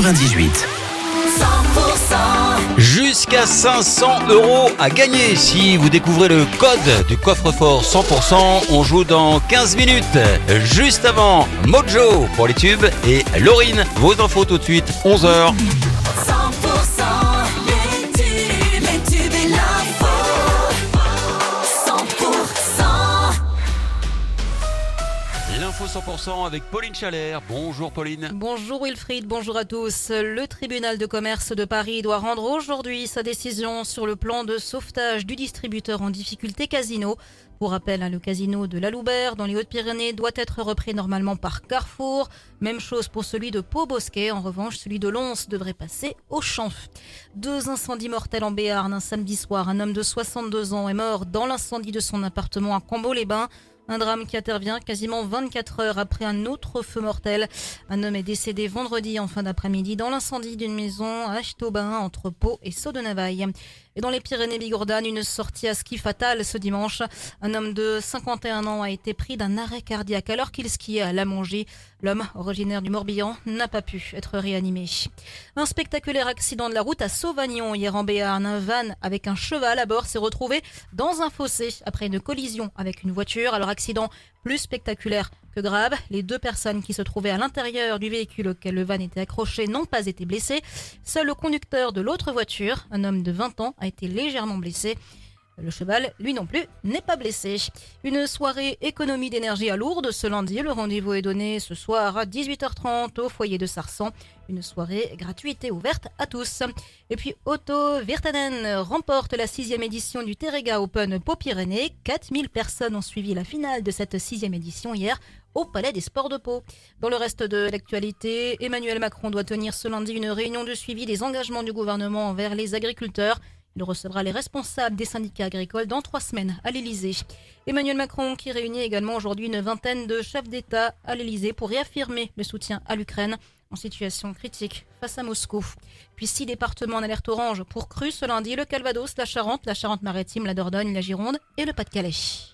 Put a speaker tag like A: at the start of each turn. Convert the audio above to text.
A: 98.
B: Jusqu'à 500 euros à gagner si vous découvrez le code du coffre-fort 100%. On joue dans 15 minutes. Juste avant, Mojo pour les tubes et Laurine, vos infos tout de suite, 11h. L'info 100% avec Pauline Chalère. Bonjour Pauline.
C: Bonjour Wilfried, bonjour à tous. Le tribunal de commerce de Paris doit rendre aujourd'hui sa décision sur le plan de sauvetage du distributeur en difficulté Casino. Pour rappel, hein, le casino de la Loubert dans les Hautes-Pyrénées doit être repris normalement par Carrefour. Même chose pour celui de Pau-Bosquet. En revanche, celui de Lons devrait passer au champ. Deux incendies mortels en Béarn un samedi soir. Un homme de 62 ans est mort dans l'incendie de son appartement à Cambo-les-Bains. Un drame qui intervient quasiment 24 heures après un autre feu mortel. Un homme est décédé vendredi en fin d'après-midi dans l'incendie d'une maison à Achetaubin entre Pau et Saut de Navaille. Et dans les Pyrénées-Bigourdanes, une sortie à ski fatale ce dimanche. Un homme de 51 ans a été pris d'un arrêt cardiaque alors qu'il skiait à Lamongie. L'homme, originaire du Morbihan, n'a pas pu être réanimé. Un spectaculaire accident de la route à Sauvagnon hier en Béarn. Un van avec un cheval à bord s'est retrouvé dans un fossé après une collision avec une voiture. Alors accident plus spectaculaire que grave. Les deux personnes qui se trouvaient à l'intérieur du véhicule auquel le van était accroché n'ont pas été blessées. Seul le conducteur de l'autre voiture, un homme de 20 ans, a été légèrement blessé. Le cheval, lui non plus, n'est pas blessé. Une soirée économie d'énergie à Lourdes ce lundi. Le rendez-vous est donné ce soir à 18h30 au foyer de Sarsan. Une soirée gratuite et ouverte à tous. Et puis Otto Virtanen remporte la sixième édition du Terrega Open Pau-Pyrénées. 4000 personnes ont suivi la finale de cette sixième édition hier au Palais des Sports de Pau. Dans le reste de l'actualité, Emmanuel Macron doit tenir ce lundi une réunion de suivi des engagements du gouvernement envers les agriculteurs. Il recevra les responsables des syndicats agricoles dans trois semaines à l'Elysée. Emmanuel Macron qui réunit également aujourd'hui une vingtaine de chefs d'État à l'Elysée pour réaffirmer le soutien à l'Ukraine en situation critique face à Moscou. Puis six départements en alerte orange pour cru ce lundi, le Calvados, la Charente, la Charente-Maritime, la Dordogne, la Gironde et le Pas-de-Calais.